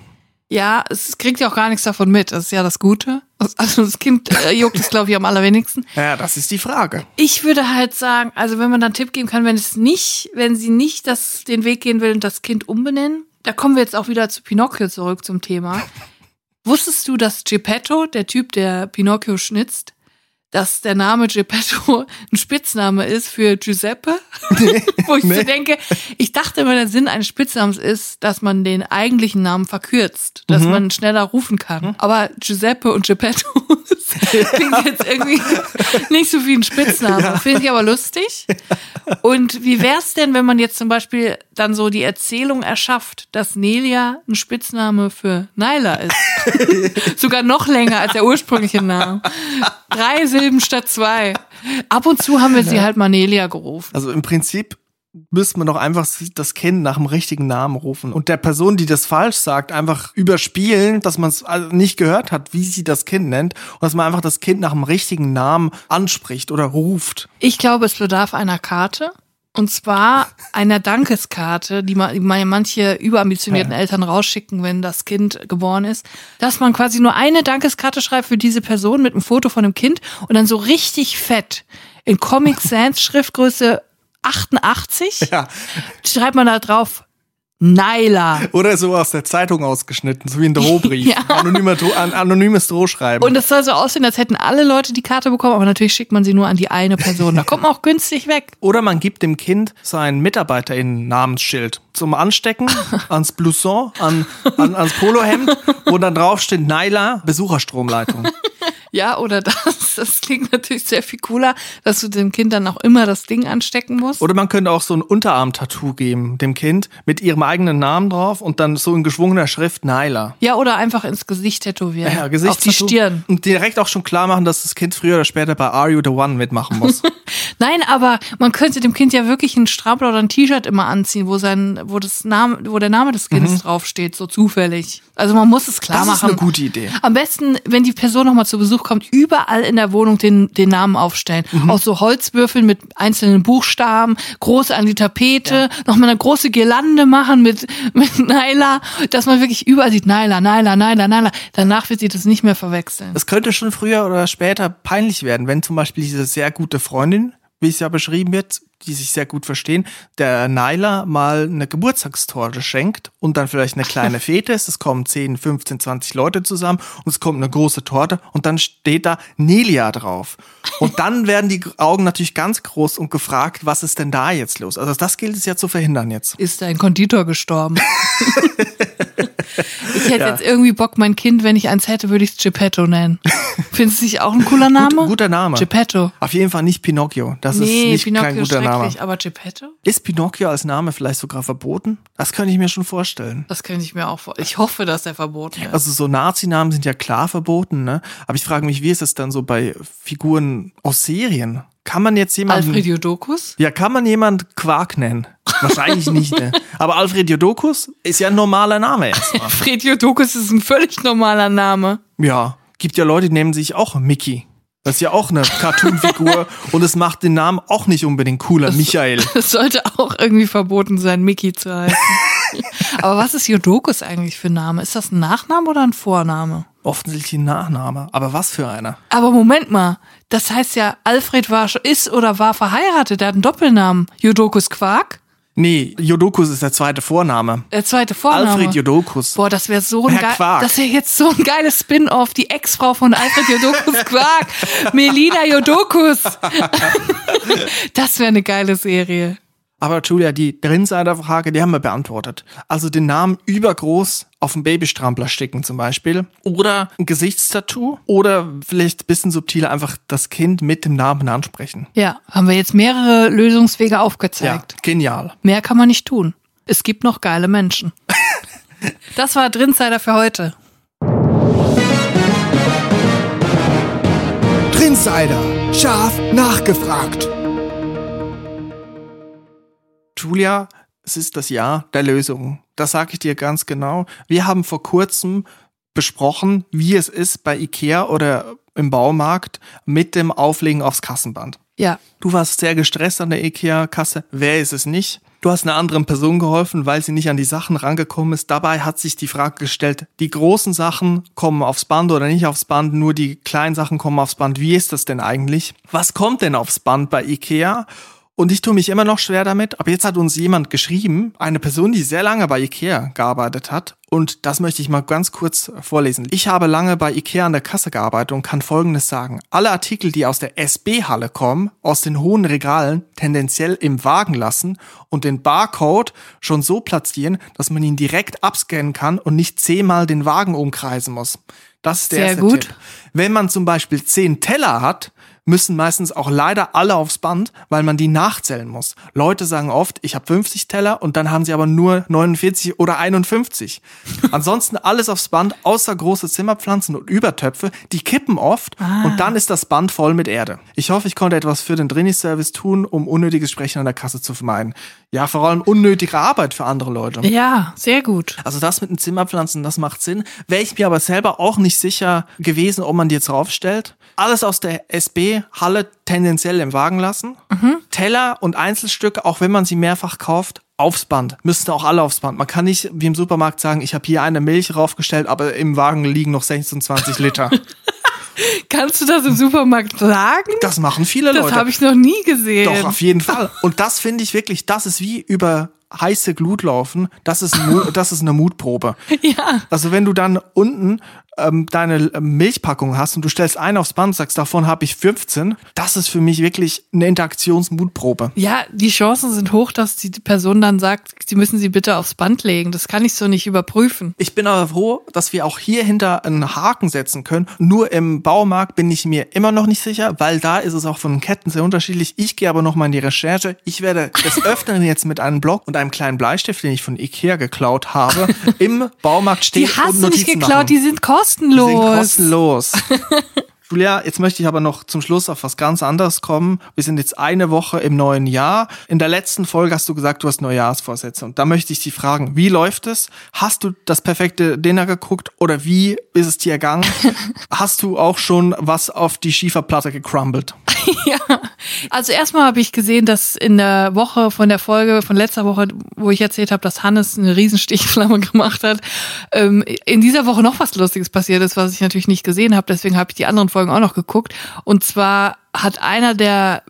Ja, es kriegt ja auch gar nichts davon mit. Das ist ja das Gute. Also das Kind äh, juckt es, glaube ich, am allerwenigsten. Ja, das ist die Frage. Ich würde halt sagen, also wenn man da einen Tipp geben kann, wenn es nicht, wenn sie nicht das, den Weg gehen will und das Kind umbenennen, da kommen wir jetzt auch wieder zu Pinocchio zurück zum Thema. Wusstest du, dass Geppetto, der Typ, der Pinocchio schnitzt, dass der Name Geppetto ein Spitzname ist für Giuseppe? Wo ich so nee. denke, ich dachte immer, der Sinn eines Spitznamens ist, dass man den eigentlichen Namen verkürzt, Mhm. dass man schneller rufen kann. Aber Giuseppe und Geppetto klingt jetzt irgendwie nicht so wie ein Spitzname. Finde ich aber lustig. Und wie wär's denn, wenn man jetzt zum Beispiel dann so die Erzählung erschafft, dass Nelia ein Spitzname für Naila ist? Sogar noch länger als der ursprüngliche Name. Drei Silben statt zwei. Ab und zu haben wir sie halt mal Nelia gerufen. Also im Prinzip müsste man doch einfach das Kind nach dem richtigen Namen rufen und der Person, die das falsch sagt, einfach überspielen, dass man es also nicht gehört hat, wie sie das Kind nennt und dass man einfach das Kind nach dem richtigen Namen anspricht oder ruft. Ich glaube, es bedarf einer Karte. Und zwar einer Dankeskarte, die man, die man manche überambitionierten Eltern rausschicken, wenn das Kind geboren ist, dass man quasi nur eine Dankeskarte schreibt für diese Person mit einem Foto von dem Kind und dann so richtig fett in Comic Sans Schriftgröße 88 Ja. schreibt man da drauf Naila. Oder so aus der Zeitung ausgeschnitten, so wie ein Drohbrief. Ja. Anonymer, an, anonymes Drohschreiben. Und es soll so aussehen, als hätten alle Leute die Karte bekommen, aber natürlich schickt man sie nur an die eine Person. Da kommt man auch günstig weg. Oder man gibt dem Kind sein MitarbeiterInnen-Namensschild zum Anstecken, ans Blouson, an, an, ans Polohemd, wo dann drauf steht Naila, Besucherstromleitung. Ja, oder das. Das klingt natürlich sehr viel cooler, dass du dem Kind dann auch immer das Ding anstecken musst. Oder man könnte auch so ein Unterarm-Tattoo geben, dem Kind, mit ihrem eigenen Namen drauf und dann so in geschwungener Schrift Naila. Ja, oder einfach ins Gesicht tätowieren. Ja, Auf die. Stirn. Und direkt auch schon klar machen, dass das Kind früher oder später bei Are You the One mitmachen muss. Nein, aber man könnte dem Kind ja wirklich einen Strampler oder ein T-Shirt immer anziehen, wo sein, wo das Name, wo der Name des Kindes draufsteht, so zufällig. Also man muss es klar Mhm. Das ist machen. eine gute Idee. Am besten, wenn die Person nochmal zu Besuch kommt, überall in der Wohnung den, den Namen aufstellen. Mhm. Auch so Holzwürfel mit einzelnen Buchstaben, groß an die Tapete, nochmal eine große Girlande machen mit, mit Naila, dass man wirklich überall sieht, Naila, Naila, Naila, Naila. Danach wird sie das nicht mehr verwechseln. Es könnte schon früher oder später peinlich werden, wenn zum Beispiel diese sehr gute Freundin, wie es ja beschrieben wird, die sich sehr gut verstehen, der Naila mal eine Geburtstagstorte schenkt und dann vielleicht eine kleine Fete ist. Es kommen 10, 15, 20 Leute zusammen und es kommt eine große Torte und dann steht da Nelia drauf. Und dann werden die Augen natürlich ganz groß und gefragt, was ist denn da jetzt los? Also das gilt es ja zu verhindern jetzt. Ist ein Konditor gestorben. ich hätte jetzt irgendwie Bock, mein Kind, wenn ich eins hätte, würde ich es Geppetto nennen. Findest du nicht auch ein cooler Name? Gut, guter Name. Geppetto. Auf jeden Fall nicht Pinocchio. Das Nee, ist nicht kein Pinocchio guter Name. Schrecklich, aber Geppetto? Ist Pinocchio als Name vielleicht sogar verboten? Das könnte ich mir schon vorstellen. Das könnte ich mir auch vor. Ich hoffe, dass der verboten ist. Also so Nazi-Namen sind ja klar verboten, ne? Aber ich frage mich, wie ist es dann so bei Figuren aus Serien? Kann man jetzt jemanden... Alfred Jodokus? ja, kann man jemand Quark nennen? Wahrscheinlich nicht, ne? Aber Alfred Jodokus ist ja ein normaler Name erstmal. Alfred Jodokus ist ein völlig normaler Name. Ja, gibt ja Leute, die nennen sich auch Mickey. Das ist ja auch eine Cartoon-Figur und es macht den Namen auch nicht unbedingt cooler, Michael. Es sollte auch irgendwie verboten sein, Mickey zu heißen. aber was ist Jodokus eigentlich für ein Name? Ist das ein Nachname oder ein Vorname? Offensichtlich ein Nachname. Aber was für einer? Aber Moment mal, das heißt ja, Alfred war, ist oder war verheiratet, der hat einen Doppelnamen. Jodokus Quark? Nee, Jodokus ist der zweite Vorname. Der zweite Vorname. Alfred Jodokus. Boah, das wäre so ein Herr Quark. das wäre jetzt so ein geiles Spin-off, die Ex-Frau von Alfred Jodokus Quark, Melina Jodokus. das wäre eine geile Serie. Aber Julia, die Insider-Frage, die haben wir beantwortet. Also den Namen übergroß auf einen Babystrampler sticken zum Beispiel. Oder ein Gesichtstattoo. Oder vielleicht ein bisschen subtiler einfach das Kind mit dem Namen ansprechen. Ja, haben wir jetzt mehrere Lösungswege aufgezeigt. Ja, genial. Mehr kann man nicht tun. Es gibt noch geile Menschen. Das war Drinsider für heute. Trinsider. Scharf nachgefragt. Julia, es ist das Jahr der Lösung. Das sage ich dir ganz genau. Wir haben vor kurzem besprochen, wie es ist bei Ikea oder im Baumarkt mit dem Auflegen aufs Kassenband. Ja, Du warst sehr gestresst an der IKEA-Kasse. Wer ist es nicht? Du hast einer anderen Person geholfen, weil sie nicht an die Sachen rangekommen ist. Dabei hat sich die Frage gestellt, die großen Sachen kommen aufs Band oder nicht aufs Band, nur die kleinen Sachen kommen aufs Band. Wie ist das denn eigentlich? Was kommt denn aufs Band bei IKEA? Und ich tue mich immer noch schwer damit, aber jetzt hat uns jemand geschrieben, eine Person, die sehr lange bei IKEA gearbeitet hat. Und das möchte ich mal ganz kurz vorlesen. Ich habe lange bei IKEA an der Kasse gearbeitet und kann Folgendes sagen. Alle Artikel, die aus der SB-Halle kommen, aus den hohen Regalen, tendenziell im Wagen lassen und den Barcode schon so platzieren, dass man ihn direkt abscannen kann und nicht zehnmal den Wagen umkreisen muss. Das ist der Sehr erste gut. Tipp. Wenn man zum Beispiel zehn Teller hat, müssen meistens auch leider alle aufs Band, weil man die nachzählen muss. Leute sagen oft, ich habe 50 Teller und dann haben sie aber nur 49 oder 51. Ansonsten alles aufs Band, außer große Zimmerpflanzen und Übertöpfe, die kippen oft und dann ist das Band voll mit Erde. Ich hoffe, ich konnte etwas für den Drini-Service tun, um unnötiges Sprechen an der Kasse zu vermeiden. Ja, vor allem unnötige Arbeit für andere Leute. ja, sehr gut. Also das mit den Zimmerpflanzen, das macht Sinn. Wäre ich mir aber selber auch nicht sicher gewesen, ob man die jetzt raufstellt. Alles aus der SB-Halle tendenziell im Wagen lassen. Teller und Einzelstücke, auch wenn man sie mehrfach kauft, aufs Band. Müssten auch alle aufs Band. Man kann nicht wie im Supermarkt sagen, ich habe hier eine Milch raufgestellt, aber im Wagen liegen noch 26 Liter. Kannst du das im Supermarkt sagen? Das machen viele Das Leute. habe ich noch nie gesehen. Doch, auf jeden Fall. Und das finde ich wirklich, das ist wie über heiße Glut laufen. Das ist, das ist eine Mutprobe. Ja. Also wenn du dann unten ähm, deine ähm, Milchpackung hast und du stellst einen aufs Band und sagst, davon habe ich 15, das ist für mich wirklich eine Interaktionsmutprobe. Ja, die Chancen sind hoch, dass die Person dann sagt, sie müssen sie bitte aufs Band legen. Das kann ich so nicht überprüfen. Ich bin aber froh, dass wir auch hier hinter einen Haken setzen können. Nur im Baumarkt bin ich mir immer noch nicht sicher, weil da ist es auch von Ketten sehr unterschiedlich. Ich gehe aber noch mal in die Recherche. Ich werde des Öfteren jetzt mit einem Block und einem kleinen Bleistift, den ich von Ikea geklaut habe, im Baumarkt stehen Die hast und du nicht Notizen geklaut, machen. die sind Die kostenlos. sind kostenlos. Julia, jetzt möchte ich aber noch zum Schluss auf was ganz anderes kommen. Wir sind jetzt eine Woche im neuen Jahr. In der letzten Folge hast du gesagt, du hast Neujahrsvorsätze. Und da möchte ich dich fragen, wie läuft es? Hast du das perfekte Dinner geguckt oder wie ist es dir ergangen? hast du auch schon was auf die Schieferplatte gecrumbled? Ja, also erstmal habe ich gesehen, dass in der Woche von der Folge von letzter Woche, wo ich erzählt habe, dass Hannes eine Riesenstichflamme gemacht hat, ähm, in dieser Woche noch was Lustiges passiert ist, was ich natürlich nicht gesehen habe. Deswegen habe ich die anderen Folgen auch noch geguckt. Und zwar hat einer der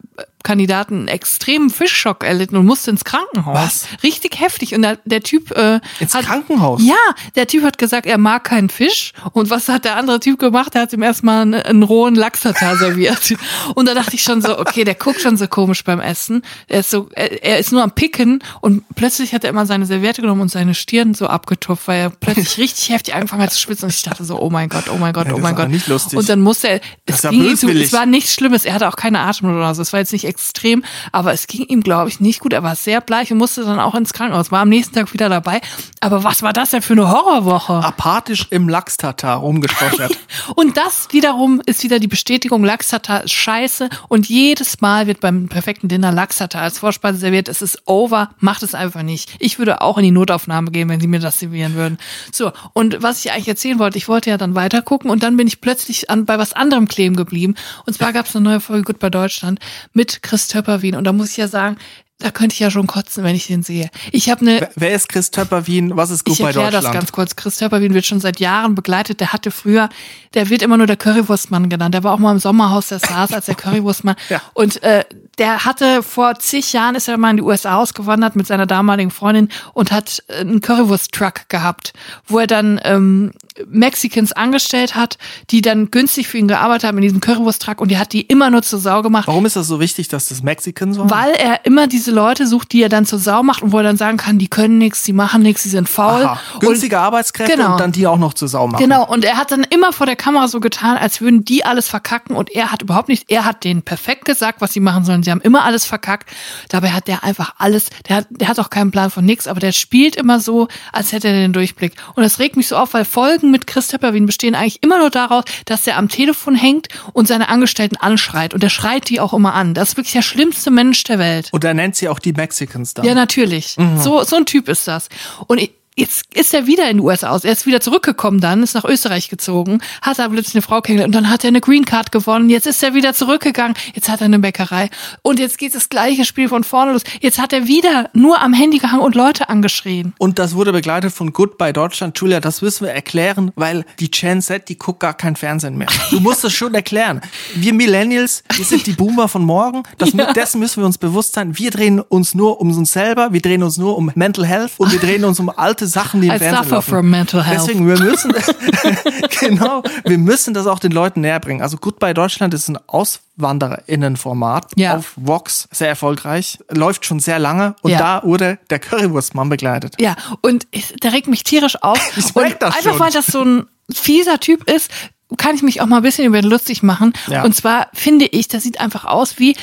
Kandidaten einen extremen Fischschock erlitten und musste ins Krankenhaus. Was? Richtig heftig. Und der, der Typ äh, Ins hat, Krankenhaus? Ja, der Typ hat gesagt, er mag keinen Fisch. Und was hat der andere Typ gemacht? Er hat ihm erstmal einen, einen rohen Lachs-Tatar serviert. Und da dachte ich schon so, okay, der guckt schon so komisch beim Essen. Er ist so, er, er ist nur am Picken und plötzlich hat er immer seine Serviette genommen und seine Stirn so abgetupft, weil er plötzlich richtig heftig angefangen hat zu schwitzen. Und ich dachte so, oh mein Gott, oh mein Gott, Ja, oh mein Gott. nicht lustig. Und dann musste er, Das es ging es war nichts Schlimmes. Er hatte auch keine Atemnot oder so. Es war jetzt nicht extrem, aber es ging ihm, glaube ich, nicht gut. Er war sehr bleich und musste dann auch ins Krankenhaus. War am nächsten Tag wieder dabei. Aber was war das denn für eine Horrorwoche? Apathisch im Lachstatar rumgestochert. Und das wiederum ist wieder die Bestätigung, Lachsata ist scheiße und jedes Mal wird beim perfekten Dinner Lachsata als Vorspeise serviert. Es ist over, macht es einfach nicht. Ich würde auch in die Notaufnahme gehen, wenn sie mir das servieren würden. So, und was ich eigentlich erzählen wollte, ich wollte ja dann weiter gucken und dann bin ich plötzlich an, bei was anderem kleben geblieben. Und zwar gab es eine neue Folge Gut bei Deutschland mit Chris Töpperwien und da muss ich ja sagen, da könnte ich ja schon kotzen, wenn ich den sehe. Ich habe eine Wer ist Chris Töpper-Wien? Was ist gut ich bei erkläre Deutschland? das ganz kurz. Chris Töpperwien wird schon seit Jahren begleitet. Der hatte früher, der wird immer nur der Currywurstmann genannt. Der war auch mal im Sommerhaus der Stars als der Currywurstmann. Ja. Und äh, der hatte vor zig Jahren ist er mal in die USA ausgewandert mit seiner damaligen Freundin und hat äh, einen Currywurst-Truck gehabt, wo er dann ähm, Mexicans angestellt hat, die dann günstig für ihn gearbeitet haben in diesem Currywurst-Truck und die hat die immer nur zur Sau gemacht. Warum ist das so wichtig, dass das Mexicans waren? Weil er immer diese Leute sucht, die er dann zur Sau macht und wo er dann sagen kann, die können nichts, die machen nichts, die sind faul. Aha. Günstige Arbeitskräfte Genau. und dann die auch noch zur Sau machen. Genau, und er hat dann immer vor der Kamera so getan, als würden die alles verkacken und er hat überhaupt nicht, er hat denen perfekt gesagt, was sie machen sollen. Sie haben immer alles verkackt. Dabei hat der einfach alles, der hat, der hat auch keinen Plan von nix, aber der spielt immer so, als hätte er den Durchblick. Und das regt mich so auf, weil Folgen mit Chris Tepperwien bestehen eigentlich immer nur daraus, dass er am Telefon hängt und seine Angestellten anschreit. Und er schreit die auch immer an. Das ist wirklich der schlimmste Mensch der Welt. Und er nennt sie auch die Mexicans dann. Ja, natürlich. Mhm. So, so ein Typ ist das. Und ich- jetzt ist er wieder in die USA aus. Er ist wieder zurückgekommen dann, ist nach Österreich gezogen, hat da plötzlich eine Frau kennengelernt und dann hat er eine Green Card gewonnen. Jetzt ist er wieder zurückgegangen. Jetzt hat er eine Bäckerei. Und jetzt geht das gleiche Spiel von vorne los. Jetzt hat er wieder nur am Handy gehangen und Leute angeschrien. Und das wurde begleitet von Goodbye Deutschland. Julia, das müssen wir erklären, weil die Gen Z, die guckt gar kein Fernsehen mehr. Du musst es schon erklären. Wir Millennials, wir sind die Boomer von morgen. Das, Dessen müssen wir uns bewusst sein. Wir drehen uns nur um uns selber, wir drehen uns nur um Mental Health und wir drehen uns um alte Sachen, die im I Fernsehen suffer laufen. from mental health. Deswegen, wir müssen, genau, wir müssen das auch den Leuten näher bringen. Also Goodbye Deutschland ist ein AuswanderInnenformat Ja. auf Vox, sehr erfolgreich, läuft schon sehr lange und Ja. da wurde der Currywurstmann begleitet. Ja, und ich, der regt mich tierisch auf. Ich das einfach schon. weil das so ein fieser Typ ist, kann ich mich auch mal ein bisschen über ihn lustig machen. Ja. Und zwar finde ich, das sieht einfach aus wie,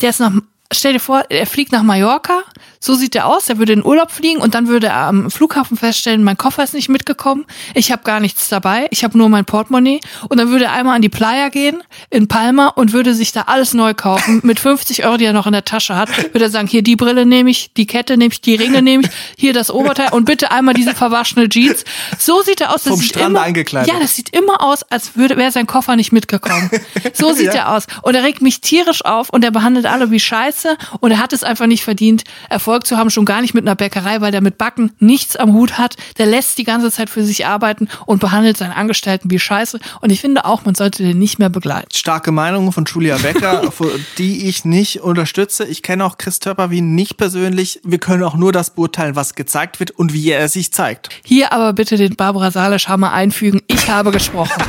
der ist nach, stell dir vor, er fliegt nach Mallorca, So sieht er aus. Er würde in Urlaub fliegen und dann würde er am Flughafen feststellen, mein Koffer ist nicht mitgekommen, ich habe gar nichts dabei, ich habe nur mein Portemonnaie. Und dann würde er einmal an die Playa gehen in Palma und würde sich da alles neu kaufen mit 50 Euro, die er noch in der Tasche hat. Würde er sagen, hier die Brille nehme ich, die Kette nehme ich, die Ringe nehme ich, hier das Oberteil und bitte einmal diese verwaschene Jeans. So sieht er aus. Das Vom sieht Strand immer, eingekleidet. Ja, das sieht immer aus, als würde wäre sein Koffer nicht mitgekommen. So sieht Ja. er aus. Und er regt mich tierisch auf und er behandelt alle wie Scheiße und er hat es einfach nicht verdient, Erfolg zu haben, schon gar nicht mit einer Bäckerei, weil der mit Backen nichts am Hut hat. Der lässt die ganze Zeit für sich arbeiten und behandelt seine Angestellten wie Scheiße. Und ich finde auch, man sollte den nicht mehr begleiten. Starke Meinungen von Julia Becker, die ich nicht unterstütze. Ich kenne auch Chris Töpperwien nicht persönlich. Wir können auch nur das beurteilen, was gezeigt wird und wie er sich zeigt. Hier aber bitte den Barbara Salisch-Hammer einfügen. Ich habe gesprochen.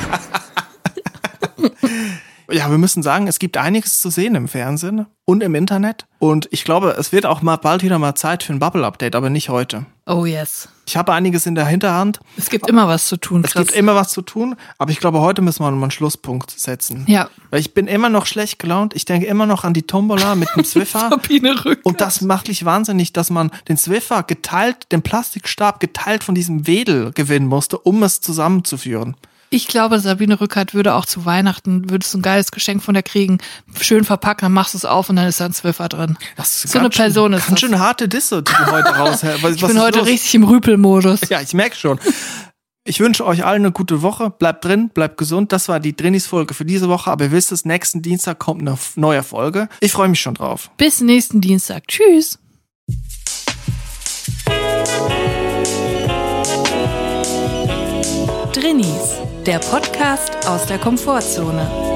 Ja, wir müssen sagen, es gibt einiges zu sehen im Fernsehen und im Internet. Und ich glaube, es wird auch mal bald wieder mal Zeit für ein Bubble-Update, aber nicht heute. Oh yes. Ich habe einiges in der Hinterhand. Es gibt immer was zu tun, Es Chris. gibt immer was zu tun, aber ich glaube, heute müssen wir mal einen Schlusspunkt setzen. ja. Weil ich bin immer noch schlecht gelaunt. Ich denke immer noch an die Tombola mit dem. Sabine Rück. Und das macht mich wahnsinnig, dass man den Zwiffer geteilt, den Plastikstab geteilt von diesem Wedel gewinnen musste, um es zusammenzuführen. Ich glaube, Sabine Rückert würde auch zu Weihnachten, würdest du ein geiles Geschenk von der kriegen, schön verpacken, dann machst du es auf und dann ist da ein Zwiffer drin. Das ist So eine ganz schön- Person ist Ganz das. schön harte Disse, die du heute raus. Was, Ich bin heute richtig im Rüpelmodus. Ja, ich merke schon. Ich wünsche euch allen eine gute Woche. Bleibt drin, bleibt gesund. Das war die Drinis-Folge für diese Woche. Aber ihr wisst es, nächsten Dienstag kommt eine neue Folge. Ich freue mich schon drauf. Bis nächsten Dienstag. Tschüss. Drinnies, der Podcast aus der Komfortzone.